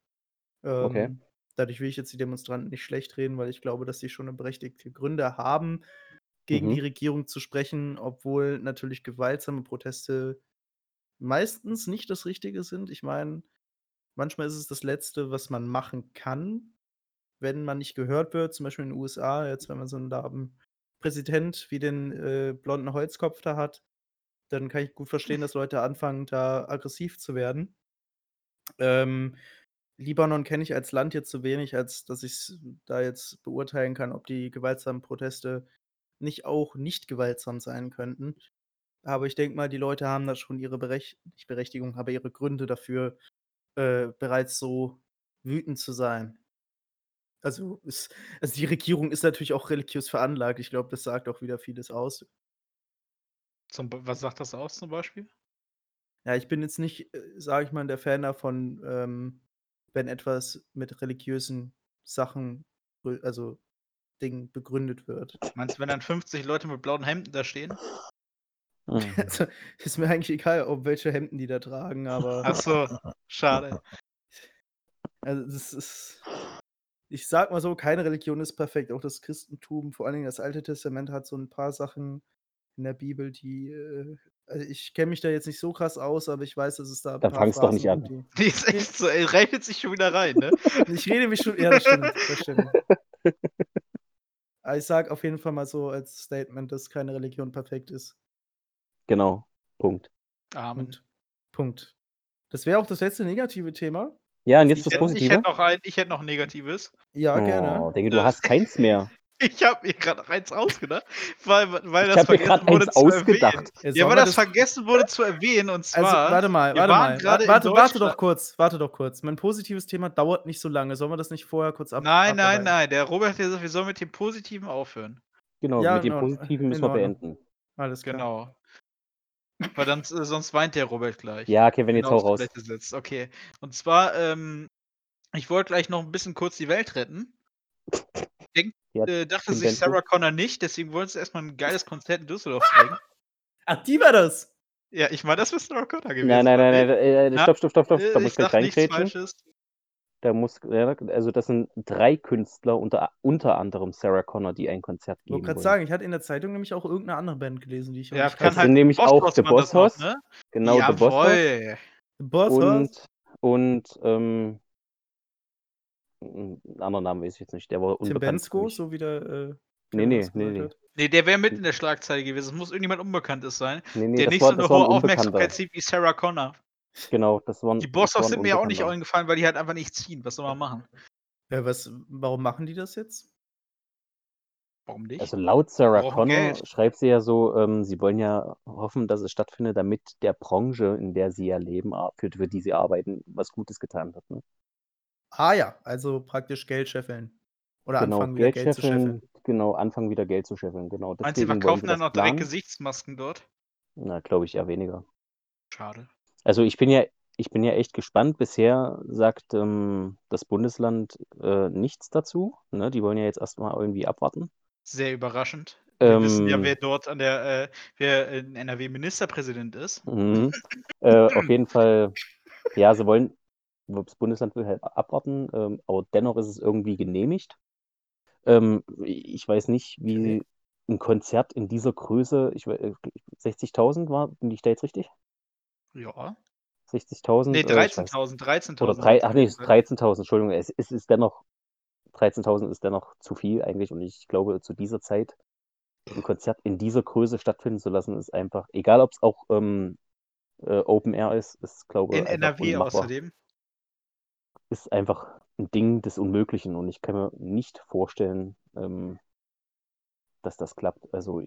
Okay. Ähm, dadurch will ich jetzt die Demonstranten nicht schlecht reden, weil ich glaube, dass sie schon eine berechtigte Gründe haben, gegen Mhm. die Regierung zu sprechen, obwohl natürlich gewaltsame Proteste meistens nicht das Richtige sind. Ich meine, manchmal ist es das Letzte, was man machen kann, wenn man nicht gehört wird. Zum Beispiel in den USA, jetzt wenn man so einen da einen Präsident wie den äh, blonden Holzkopf da hat, dann kann ich gut verstehen, dass Leute anfangen, da aggressiv zu werden. Ähm, Libanon kenne ich als Land jetzt zu wenig, als dass ich da jetzt beurteilen kann, ob die gewaltsamen Proteste nicht auch nicht gewaltsam sein könnten. Aber ich denke mal, die Leute haben da schon ihre Berech nicht Berechtigung, aber ihre Gründe dafür, äh, bereits so wütend zu sein. Also, ist, also die Regierung ist natürlich auch religiös veranlagt. Ich glaube, das sagt auch wieder vieles aus. Zum, was sagt das aus zum Beispiel? Ja, ich bin jetzt nicht, sage ich mal, der Fan davon, ähm, wenn etwas mit religiösen Sachen, also Dingen begründet wird. Meinst du, wenn dann 50 Leute mit blauen Hemden da stehen? Mhm. Also, ist mir eigentlich egal, ob welche Hemden die da tragen, aber Achso, schade. also das ist, ich sag mal so, keine Religion ist perfekt. Auch das Christentum, vor allen Dingen das Alte Testament, hat so ein paar Sachen in der Bibel, die, äh, also ich kenne mich da jetzt nicht so krass aus, aber ich weiß, dass es da ein Dann paar fang's doch nicht an. Die ist echt so, er reitet sich schon wieder rein, ne? Ich rede mich schon, ja, das stimmt, das stimmt. Aber ich sag auf jeden Fall mal so als Statement, dass keine Religion perfekt ist. Genau, Punkt. Amen. Und Punkt. Das wäre auch das letzte negative Thema. Ja, und jetzt Ich das hätte, ich, Positive. hätte noch ein, ich hätte noch ein negatives. Ja, gerne. Oh, denke, du hast keins mehr. Ich habe mir gerade noch eins ausgedacht, weil, weil Ich das habe mir vergessen gerade wurde eins zu erwähnen. Ja, weil das vergessen wurde zu erwähnen und Also, zwar. warte mal, warte mal. in Warte, warte doch kurz, warte doch kurz. Mein positives Thema dauert nicht so lange. Sollen wir das nicht vorher kurz ab Nein, nein, nein. Der Robert hat gesagt, wir sollen mit dem Positiven aufhören. Genau, Ja, mit dem. Positiven müssen wir beenden. Alles klar. Genau. Weil dann, äh, sonst weint der Robert gleich. Ja, okay, wenn Wenn jetzt auf der raus. Sitzt. Okay. Und zwar, ähm, ich wollte gleich noch ein bisschen kurz die Welt retten. Denk, Ja, äh, dachte sich. Sarah Connor nicht, deswegen wollte sie erstmal ein geiles Konzert in Düsseldorf bringen. Ach, die war das. Ja, ich meine, das wäre Sarah Connor gewesen. Nein, nein, nein, nein, äh, Na, stopp, stopp, stopp, stopp, da Äh, muss ich ich gleich. Falsches. Da muss, ja, also das sind drei Künstler, unter, unter anderem Sarah Connor, die ein Konzert Ich wollte geben gerade sagen, ich hatte in der Zeitung nämlich auch irgendeine andere Band gelesen, die ich auch Ja, nicht kann halt sind nämlich Boss auch Hoss The man das Boss Hoss, ne? genau, The Boss Hoss. Boss und, und ähm, einen anderen Namen weiß ich jetzt nicht, der war Tim unbekannt für Bensko, so wie der äh, Nee, nee, nee, nee. Nee, der wäre mit in der Schlagzeile gewesen. Es muss irgendjemand Unbekanntes sein, Nee, nee, der nicht war, so eine hohe. Aufmerksamkeit zieht wie Sarah Connor. Genau, das war ein, Die das Boss war Hoss ein sind mir auch nicht eingefallen, weil die halt einfach nicht ziehen. Was soll man machen? Ja, was, warum machen die das jetzt? Warum nicht? Also laut Sarah Connor Geld. schreibt sie ja so, ähm, sie wollen ja hoffen, dass es stattfindet, damit der Branche, in der sie ja leben, für, für die sie arbeiten, was Gutes getan wird. Ne? Ah ja, also praktisch Geld scheffeln. Oder Genau, anfangen wieder Geld Geld zu scheffeln. scheffeln, genau, anfangen wieder Geld zu scheffeln, genau. Meinst du, die verkaufen dann noch direkt planen? Gesichtsmasken dort? Na, glaube ich eher weniger. Schade. Also ich bin ja, ich bin ja echt gespannt. Bisher sagt ähm, das Bundesland äh, nichts dazu. Ne? Die wollen ja jetzt erstmal irgendwie abwarten. Sehr überraschend. Wir wissen ja, Ähm, wer dort an der, äh, wer in NRW Ministerpräsident ist. Mhm. Äh, auf jeden Fall, ja, sie wollen, das Bundesland will halt abwarten, ähm, aber dennoch ist es irgendwie genehmigt. Ähm, ich weiß nicht, wie ein Konzert in dieser Größe, ich, we- äh, 60.000 war, bin ich da jetzt richtig? Ja. 60.000? Nee, äh, ich weiß- 13.000. 13.000. Oder drei, hat ach nee, gesagt. 13.000, Entschuldigung, es, es ist dennoch, 13.000 ist dennoch zu viel eigentlich und ich glaube, zu dieser Zeit ein Konzert in dieser Größe stattfinden zu lassen, ist einfach, egal ob es auch ähm, äh, Open Air ist, ist, glaube In einfach NRW unmachbar. außerdem. Ist einfach ein Ding des Unmöglichen und ich kann mir nicht vorstellen, ähm, dass das klappt. Also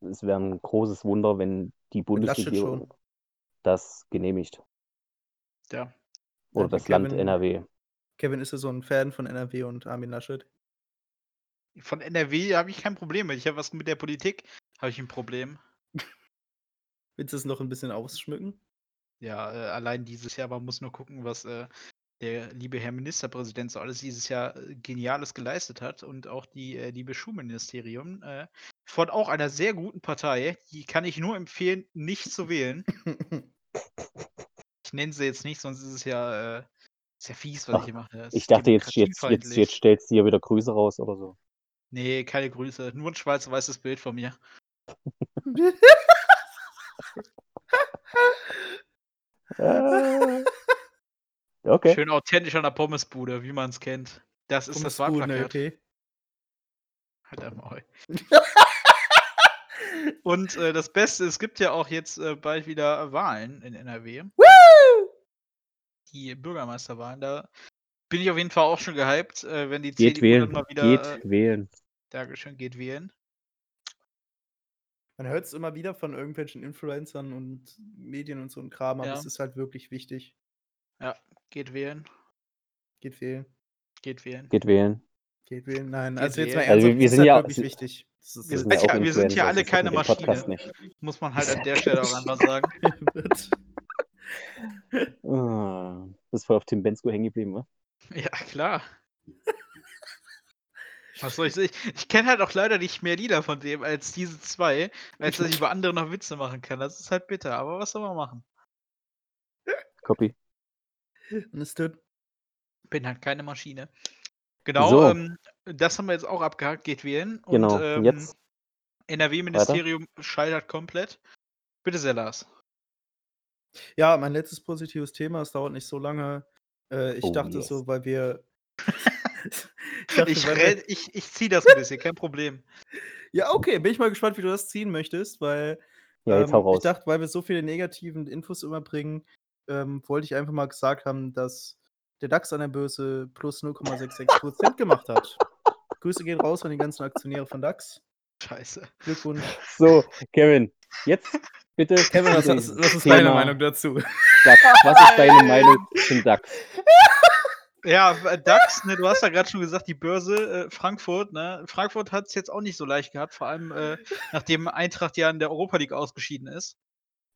es wäre ein großes Wunder, wenn die Bundesregierung. Das genehmigt. Ja. Oder Ja, das wie Land Kevin- NRW. Kevin ist ja so ein Fan von NRW und Armin Laschet. Von NRW habe ich kein Problem mit. Ich habe was mit der Politik, habe ich ein Problem. Willst du es noch ein bisschen ausschmücken? Ja, äh, allein dieses Jahr, man muss nur gucken, was äh, der liebe Herr Ministerpräsident so alles dieses Jahr äh, Geniales geleistet hat und auch die äh, liebe Schulministerium äh, von auch einer sehr guten Partei, die kann ich nur empfehlen, nicht zu wählen. Ich nenne sie jetzt nicht, sonst ist es ja, äh, ist ja fies, was Ach, ich hier mache. Es Ich dachte, jetzt, jetzt, jetzt, jetzt stellst du hier wieder Grüße raus oder so. Nee, keine Grüße. Nur ein schwarz-weißes Bild von mir. Äh, okay. Schön authentisch an der Pommesbude, wie man es kennt. Das ist das Wahlplakat. okay. Halt einmal. Und äh, das Beste, es gibt ja auch jetzt äh, bald wieder Wahlen in NRW. Die Bürgermeisterwahlen. Da bin ich auf jeden Fall auch schon gehypt, äh, wenn die Geht CDU wählen. dann mal wieder. Geht Äh, wählen. Dankeschön, geht wählen. Man hört es immer wieder von irgendwelchen Influencern und Medien und so ein Kram, aber Ja. es ist halt wirklich wichtig. Geht wählen. Geht wählen. Geht wählen. Geht wählen. Geht wählen. Nein, Geht also jetzt mal wählen. Also ernsthaft, wir ist sind halt ja- wichtig. Das ist Wir Das sind, ja wir sind Influencer, alle sonst keine Maschine. nicht. Muss man halt an der Stelle auch einfach sagen. Ah, das ist voll auf Tim Bensko hängen geblieben, wa? Ja, klar. Was soll ich sagen? Ich kenne halt auch leider nicht mehr Lieder von dem als diese zwei, als dass ich über andere noch Witze machen kann. Das ist halt bitter, aber was soll man machen? Copy. Und es tut. Bin halt keine Maschine. Genau, So. ähm, das haben wir jetzt auch abgehakt, geht wählen. Und, Genau, ähm, jetzt NRW-Ministerium scheitert komplett. Bitte sehr, Lars. Ja, mein letztes positives Thema, es dauert nicht so lange. Äh, ich Oh, dachte yes. so, weil wir. ich dachte, Ich, weil wir ich, ich ziehe das ein bisschen, kein Problem. ja, okay, bin ich mal gespannt, wie du das ziehen möchtest, weil Ja, jetzt hau ähm, raus. ich dachte, weil wir so viele negativen Infos immer bringen, ähm, wollte ich einfach mal gesagt haben, dass der DAX an der Börse plus 0,66% gemacht hat. Grüße gehen raus an die ganzen Aktionäre von DAX. Scheiße. Glückwunsch. So, Kevin, jetzt bitte. Kevin, was, was, was ist deine Meinung dazu? DAX. Was ist deine Meinung zum DAX? Ja, äh, DAX, ne, du hast ja gerade schon gesagt, die Börse äh, Frankfurt, ne? Frankfurt hat es jetzt auch nicht so leicht gehabt, vor allem äh, nachdem Eintracht ja in der Europa League ausgeschieden ist.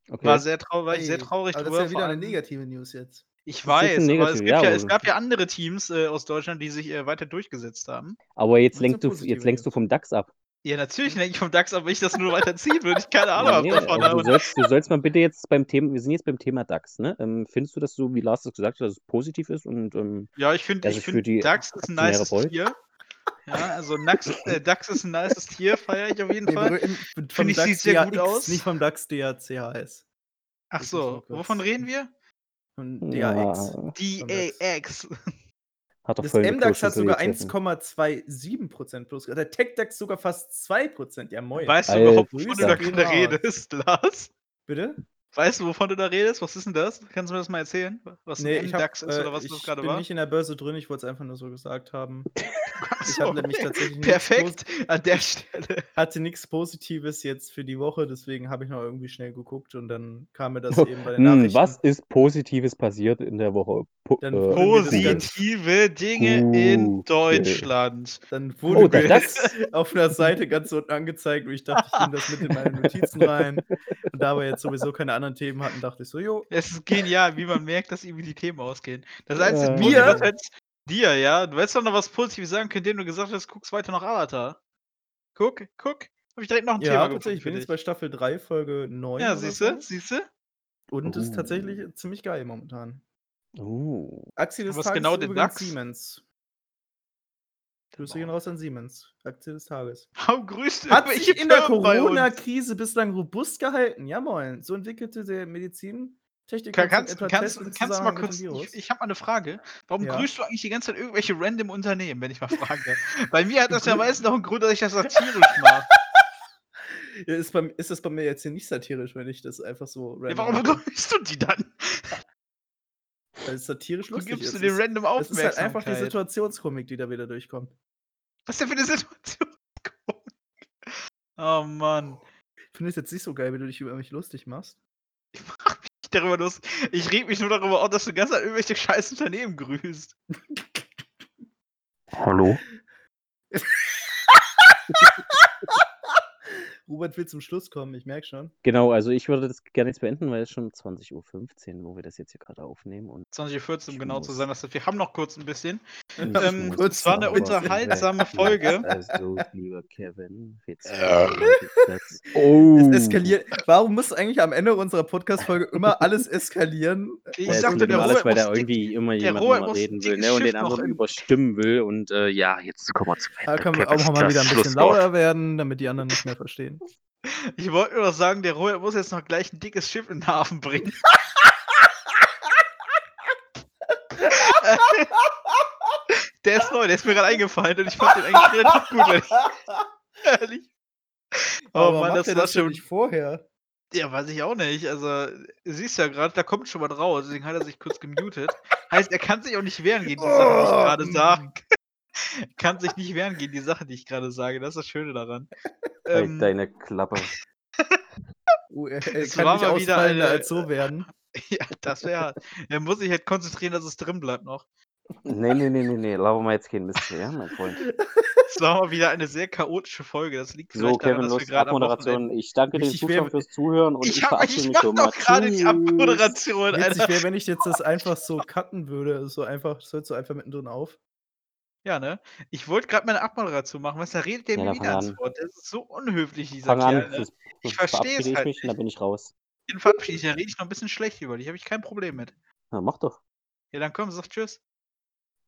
Okay. War sehr traurig, war ich sehr traurig aber das drüber. ist ja wieder eine negative News jetzt. Ich weiß, aber es, ja, ja, es gab ja andere Teams äh, aus Deutschland, die sich äh, weiter durchgesetzt haben. Aber jetzt lenkst, du, jetzt lenkst du vom DAX ab. Ja, natürlich denke ich vom DAX, aber ich das nur weiterziehen würde. Ich keine Ahnung Nee, habe davon. also du, sollst, du sollst mal bitte jetzt beim Thema, wir sind jetzt beim Thema DAX, ne? Ähm, findest du das so, wie Lars das gesagt hat, dass es positiv ist und ähm, Ja, ich finde, dass ich die DAX ist ein nices freut? Tier. Ja, also Nax, äh, DAX ist ein nices Tier, feiere ich auf jeden Nee, Fall. Finde ich, DAX sieht sehr gut DAX, aus. Nicht vom DAX DACHS. Ach so, wovon reden wir? Ja, DAX. DAX. hat doch Das MDAX hat sogar Kloschüssel 1,27% plus. Der TechDAX sogar fast 2%. Ja, moin. Weißt du überhaupt, wovon du da gerade redest, Lars? Bitte? Weißt du, wovon du da redest? Was ist denn das? Kannst du mir das mal erzählen? Was Nee, ein ich, hab, MDAX ist äh, oder was ich das gerade bin war? nicht in der Börse drin, ich wollte es einfach nur so gesagt haben. Ach Ich so, habe nämlich okay. tatsächlich nichts Perfekt, an der Stelle. hatte nichts Positives jetzt für die Woche, deswegen habe ich noch irgendwie schnell geguckt und dann kam mir das Oh, eben bei den Hm, Nachrichten. was ist Positives passiert in der Woche? Po Dann äh, Positive Dinge in Google. Deutschland. Dann Oh, wurde der mir das auf einer Seite ganz unten angezeigt und ich dachte, ich nehme das mit in meine Notizen rein. Und da wir jetzt sowieso keine anderen Themen hatten, dachte ich so, jo, Es ist genial, wie man merkt, dass irgendwie die Themen ausgehen. Das einzige Ja. Positive, Mir? was jetzt dir, ja, du hättest doch noch was Positives sagen können, indem du gesagt hast, guckst weiter noch Avatar. Guck, guck, hab ich direkt noch ein ja, Thema tatsächlich, ich bin jetzt bei. Staffel 3, Folge 9. Ja, siehst du, so. siehst du? Und ist Oh. tatsächlich ziemlich geil momentan. Oh. Aktie des Tages genau ist der übrigens DAX? Siemens. Grüße gehen raus an Siemens. Aktie des Tages. Warum grüßt du Hat sich in der? Corona-Krise bislang robust gehalten. Ja, moin. So entwickelte der Medizintechnik Kann, kannst, kannst, kannst du mal kurz, ich, ich habe mal eine Frage. Warum Ja. grüßt du eigentlich die ganze Zeit irgendwelche random Unternehmen, wenn ich mal fragen darf? Bei mir hat das ja meistens noch einen Grund, dass ich das satirisch mache. Ja, ist, bei, ist das bei mir jetzt hier nicht satirisch, wenn ich das einfach so Ja, random warum mache? grüßt du die dann? Weil es satirisch lustig gibst ist. du den random Es ist Aufmerksamkeit. halt einfach die Situationskomik, die da wieder durchkommt. Was denn für eine Situation? Oh Mann. Ich finde es jetzt nicht so geil, wenn du dich über mich lustig machst. Ich mach mich nicht darüber los. Ich reg mich nur darüber auf, dass du ganz irgendwelche scheiß Unternehmen grüßt. Hallo? Robert will zum Schluss kommen, ich merke schon. Genau, also ich würde das gerne jetzt beenden, weil es schon 20.15 Uhr, wo wir das jetzt hier gerade aufnehmen. Und 20.14 um Ich genau zu sein. Das heißt, wir haben noch kurz ein bisschen. Ähm, es war eine unterhaltsame. Folge. Also, lieber Kevin, jetzt Ja. das. Oh. Es eskaliert. Warum muss eigentlich am Ende unserer Podcast-Folge immer alles eskalieren? Ich Ja, dachte, der alles, weil da irgendwie immer jemand mal reden will, ne? Und den anderen überstimmen will. Und äh, ja, jetzt kommen wir zum Ende. Da können wir auch mal wieder ein bisschen lauter werden, damit die anderen nicht mehr verstehen. Ich wollte nur noch sagen, der Robert muss jetzt noch gleich ein dickes Schiff in den Hafen bringen. der ist neu, der ist mir gerade eingefallen und ich fand den eigentlich relativ gut, wenn ich ehrlich. Oh Aber Mann, das war das schon nicht vorher. Ja, weiß ich auch nicht. Also, du siehst ja gerade, da kommt schon was raus, deswegen hat er sich kurz gemutet. Heißt, er kann sich auch nicht wehren gegen die Sachen, die ich Oh, gerade mm. sage. kann sich nicht wehren gegen die Sachen, die ich gerade sage. Das ist das Schöne daran. Ähm, deine Klappe. Uh, er, er Es kann war nicht mal wieder eine- als so werden. ja, das wäre. Er muss sich halt konzentrieren, dass es drin bleibt noch. Nee, nee, nee, nee, nee, laufen wir jetzt keinen Mist mehr, mein Freund. Es war mal wieder eine sehr chaotische Folge. Das liegt So, vielleicht daran, Kevin, dass wir los, Abmoderation. Ich danke den Zuschauern fürs Zuhören und ich, Ich, hab, verabschiede ich mich mach doch gerade die. Abmoderation, Witzig Alter. wäre, wenn ich jetzt das einfach so cutten würde. So einfach, das hört so einfach mittendrin auf. Ja, ne? Ich wollte gerade meine Abmoderation machen, was da redet der Ja, mir dann wieder ans an. Wort. Das ist so unhöflich, dieser Fang Kerl. an, Ne? sonst, Ich sonst versteh's verabschiede ich halt mich und dann bin ich raus. Den verabschiede ich, dann rede ich noch ein bisschen schlecht über dich. Habe ich kein Problem mit. Na, mach doch. Ja, dann komm, sag Tschüss.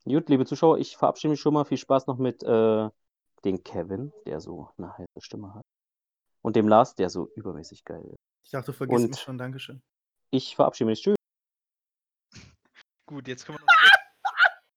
Gut, liebe Zuschauer, ich verabschiede mich schon mal. Viel Spaß noch mit äh, dem Kevin, der so eine heiße Stimme hat. Und dem Lars, der so übermäßig geil ist. Ich dachte, du vergisst Und- mich schon. Dankeschön. Ich verabschiede mich. Tschüss. Gut, jetzt können wir noch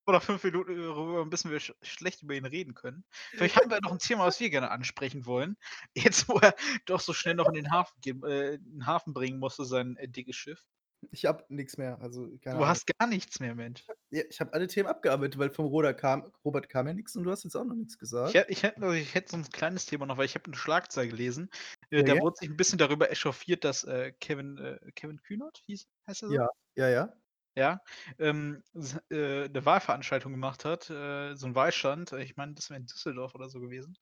oder fünf Minuten darüber ein bisschen wir sch schlecht über ihn reden können. Vielleicht haben wir noch ein Thema, was wir gerne ansprechen wollen. Jetzt, wo er doch so schnell noch in den Hafen, äh, in den Hafen bringen musste, sein äh, dickes Schiff. Ich hab nichts mehr. Also, Du Ahnung. hast gar nichts mehr, Mensch. Ja, ich habe alle Themen abgearbeitet, weil vom Robert kam, Robert kam ja nichts und du hast jetzt auch noch nichts Ich, gesagt. hätt- ich, hätte, ich hätte so ein kleines Thema noch, weil ich habe eine Schlagzeile gelesen. Äh, Ja, da ja. wurde sich ein bisschen darüber echauffiert, dass äh, Kevin, äh, Kevin Kühnert, hieß, heißt er so? Ja. Ja, ja. Ja, ähm, s- äh, eine Wahlveranstaltung gemacht hat, äh, so ein Wahlstand, äh, ich meine, das wäre in Düsseldorf oder so gewesen.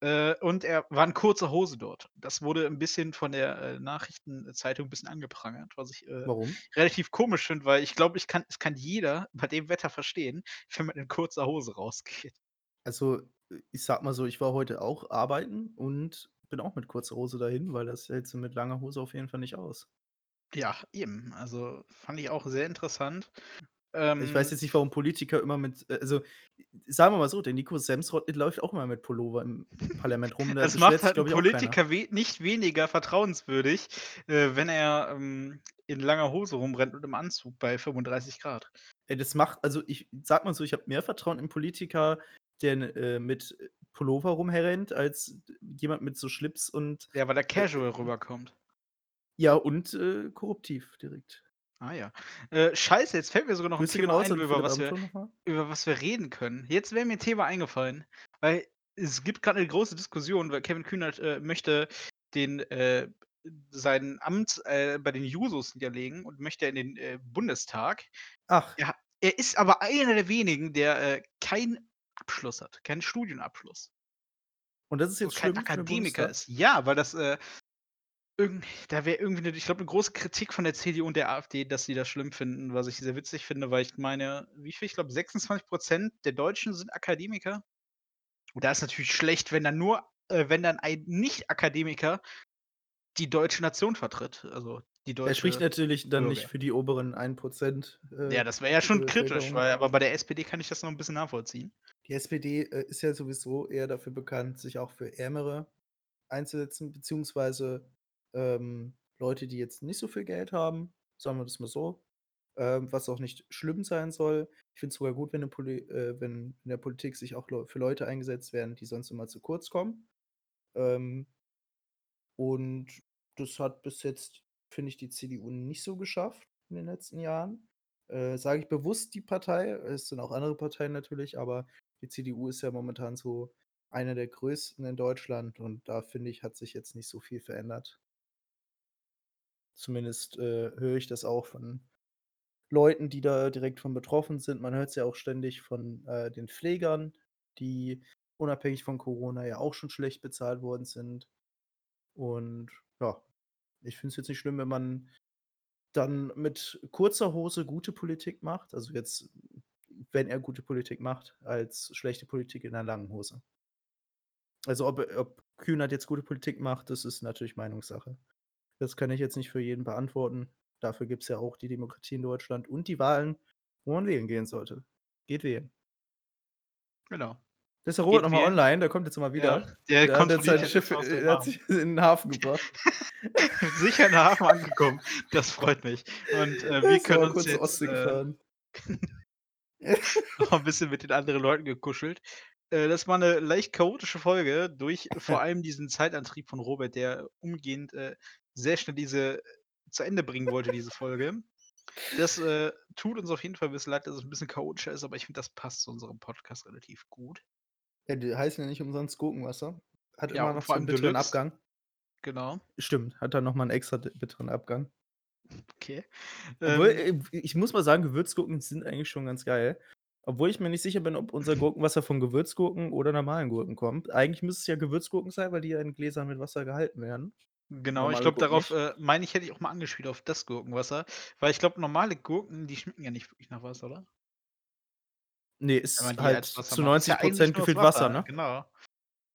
Äh, und er war in kurzer Hose dort. Das wurde ein bisschen von der äh, Nachrichtenzeitung ein bisschen angeprangert, was ich äh, Warum? relativ komisch finde, weil ich glaube, ich kann, es kann jeder bei dem Wetter verstehen, wenn man in kurzer Hose rausgeht. Also, ich sag mal so, ich war heute auch arbeiten und bin auch mit kurzer Hose dahin, weil das hältst du mit langer Hose auf jeden Fall nicht aus. Ja, eben. Also, fand ich auch sehr interessant. Ich weiß Ähm jetzt nicht, warum Politiker immer mit äh, also, sagen wir mal so, der Nico Semsrott läuft auch immer mit Pullover im Parlament rum, da Es beschwert macht halt 'n glaube ich, auch keiner. Politiker we nicht weniger vertrauenswürdig, äh, wenn er, ähm, in langer Hose rumrennt und im Anzug bei 35 Grad. Ey, das macht also, ich sage mal so, ich habe mehr Vertrauen in Politiker, der äh, mit Pullover rumrennt, als jemand mit so Schlips und Ja, weil er äh, casual rüberkommt. Ja, und, äh, korruptiv direkt. Ah ja. Äh, Scheiße, jetzt fällt mir sogar noch 'n Grüße gehen Thema raus ein, an über Philipp was wir Amthor noch mal. über was wir reden können. Jetzt wäre mir 'n Thema eingefallen, weil es gibt grad 'ne große Diskussion, weil Kevin Kühnert, äh, möchte den, äh sein Amt, äh, bei den Jusos niederlegen und möchte in den, äh, Bundestag. Ach. Er er ist aber einer der wenigen, der, äh, keinen Abschluss hat, keinen Studienabschluss. Und das ist Und jetzt kein schlimm für den Akademiker Bundestag? ist. Ja, weil das, äh irgend da wäre irgendwie 'ne ich glaube, 'ne große Kritik von der CDU und der AfD, dass sie das schlimm finden, was ich sehr witzig finde, weil ich meine, wie viel? Ich glaube, 26 % der Deutschen sind Akademiker. Und da ist natürlich schlecht, wenn dann nur äh, wenn dann ein Nicht-Akademiker die deutsche Nation vertritt, also die Er spricht deutsche natürlich dann nicht Bürger. für die oberen 1 %, äh, Ja, das wäre ja schon kritisch, Bevölkerung. weil aber bei der SPD kann ich das noch 'n bisschen nachvollziehen. Die SPD, äh, ist ja sowieso eher dafür bekannt, sich auch für Ärmere einzusetzen, beziehungsweise, ähm, Leute, die jetzt nicht so viel Geld haben, sagen wir das mal so, ähm, was auch nicht schlimm sein soll. Ich finde es sogar gut, wenn äh, wenn in der Politik sich auch für Leute eingesetzt werden, die sonst immer zu kurz kommen. Ähm und das hat bis jetzt, finde ich, die CDU nicht so geschafft in den letzten Jahren. Äh, sage ich bewusst die Partei, es sind auch andere Parteien natürlich, aber die CDU ist ja momentan so eine der größten in Deutschland und da finde ich, hat sich jetzt nicht so viel verändert. Zumindest, äh, höre ich das auch von Leuten, die da direkt von betroffen sind. Man hört's ja auch ständig von, äh, den Pflegern, die unabhängig von Corona ja auch schon schlecht bezahlt worden sind. Und ja, ich finde es jetzt nicht schlimm, wenn man dann mit kurzer Hose gute Politik macht. Also jetzt, wenn er gute Politik macht, als schlechte Politik in 'ner langen Hose. Also, ob ob Kühnert jetzt gute Politik macht, das ist natürlich Meinungssache. Das kann ich jetzt nicht für jeden beantworten. Dafür gibt's ja auch die Demokratie in Deutschland und die Wahlen, wo man wählen gehen sollte. Geht wählen. Genau. Da ist der Robert Geht noch mal wählen. online, der kommt jetzt mal Ja, wieder. der Der hat jetzt sein Schiff erst mal, was wir er hat sich in 'n Hafen gebracht. Sicher in Hafen angekommen. Das freut mich. Und, äh, wir können uns kurz jetzt, Ostsee äh gefahren. noch 'n bisschen mit den anderen Leuten gekuschelt. Äh, das war 'ne leicht chaotische Folge durch vor allem diesen Zeitantrieb von Robert, der umgehend, äh, sehr schnell diese zu Ende bringen wollte, diese Folge. Das, äh, tut uns auf jeden Fall 'n bisschen leid, dass es 'n bisschen chaotischer ist, aber ich finde, das passt zu unserem Podcast relativ gut. Ja, die heißen ja nicht umsonst Gurkenwasser. Hat Ja, immer noch so 'n allem bitteren Deluxe. Abgang. Genau. Stimmt, hat dann noch mal 'n extra bitteren Abgang. Okay. Obwohl, Ähm äh, ich muss mal sagen, Gewürzgurken sind eigentlich schon ganz geil. Obwohl ich mir nicht sicher bin, ob unser Gurkenwasser von Gewürzgurken oder normalen Gurken kommt. Eigentlich müsste es ja Gewürzgurken sein, weil die ja in Gläsern mit Wasser gehalten werden. Genau, ich Normale glaube, Gurken darauf, nicht. äh meine ich, hätte ich auch mal angespielt auf das Gurkenwasser, weil ich glaube, normale Gurken, die schmecken ja nicht wirklich nach Wasser, oder? Ne, Wenn ist man die halt als Wasser zu macht. Ist ja 90 eigentlich nur gefüllt das Wasser, ne? genau.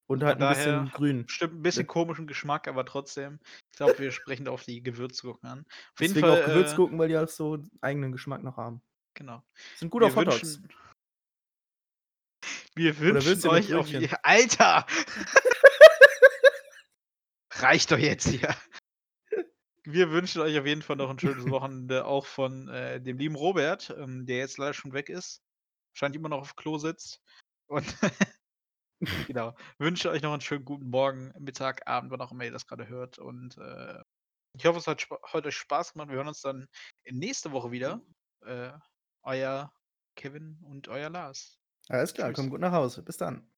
Und Von halt 'n daher bisschen grün. bestimmt 'n bisschen komischen Geschmack, aber trotzdem. Ich glaube, wir sprechen da auf die Gewürzgurken an. Auf jeden Deswegen Fall, auch äh Gewürzgurken, weil die auch so eigenen Geschmack noch haben. Genau. Sind gut auf Hotdogs. wünschen wir wünschen willst du noch euch auf Brötchen? Alter! Reicht doch jetzt hier. Wir wünschen euch auf jeden Fall noch 'n schönes Wochenende, auch von, äh, dem lieben Robert, ähm, der jetzt leider schon weg ist. Wahrscheinlich immer noch auf Klo sitzt. Und genau, wünsche euch noch 'n schönen guten Morgen, Mittag, Abend, wann auch immer ihr das grade hört. Und, äh, ich hoffe, es hat hat euch Spaß gemacht. Wir hören uns dann nächste Woche wieder. Äh, euer Kevin und euer Lars. Alles klar, Tschüss. komm gut nach Hause. Bis dann.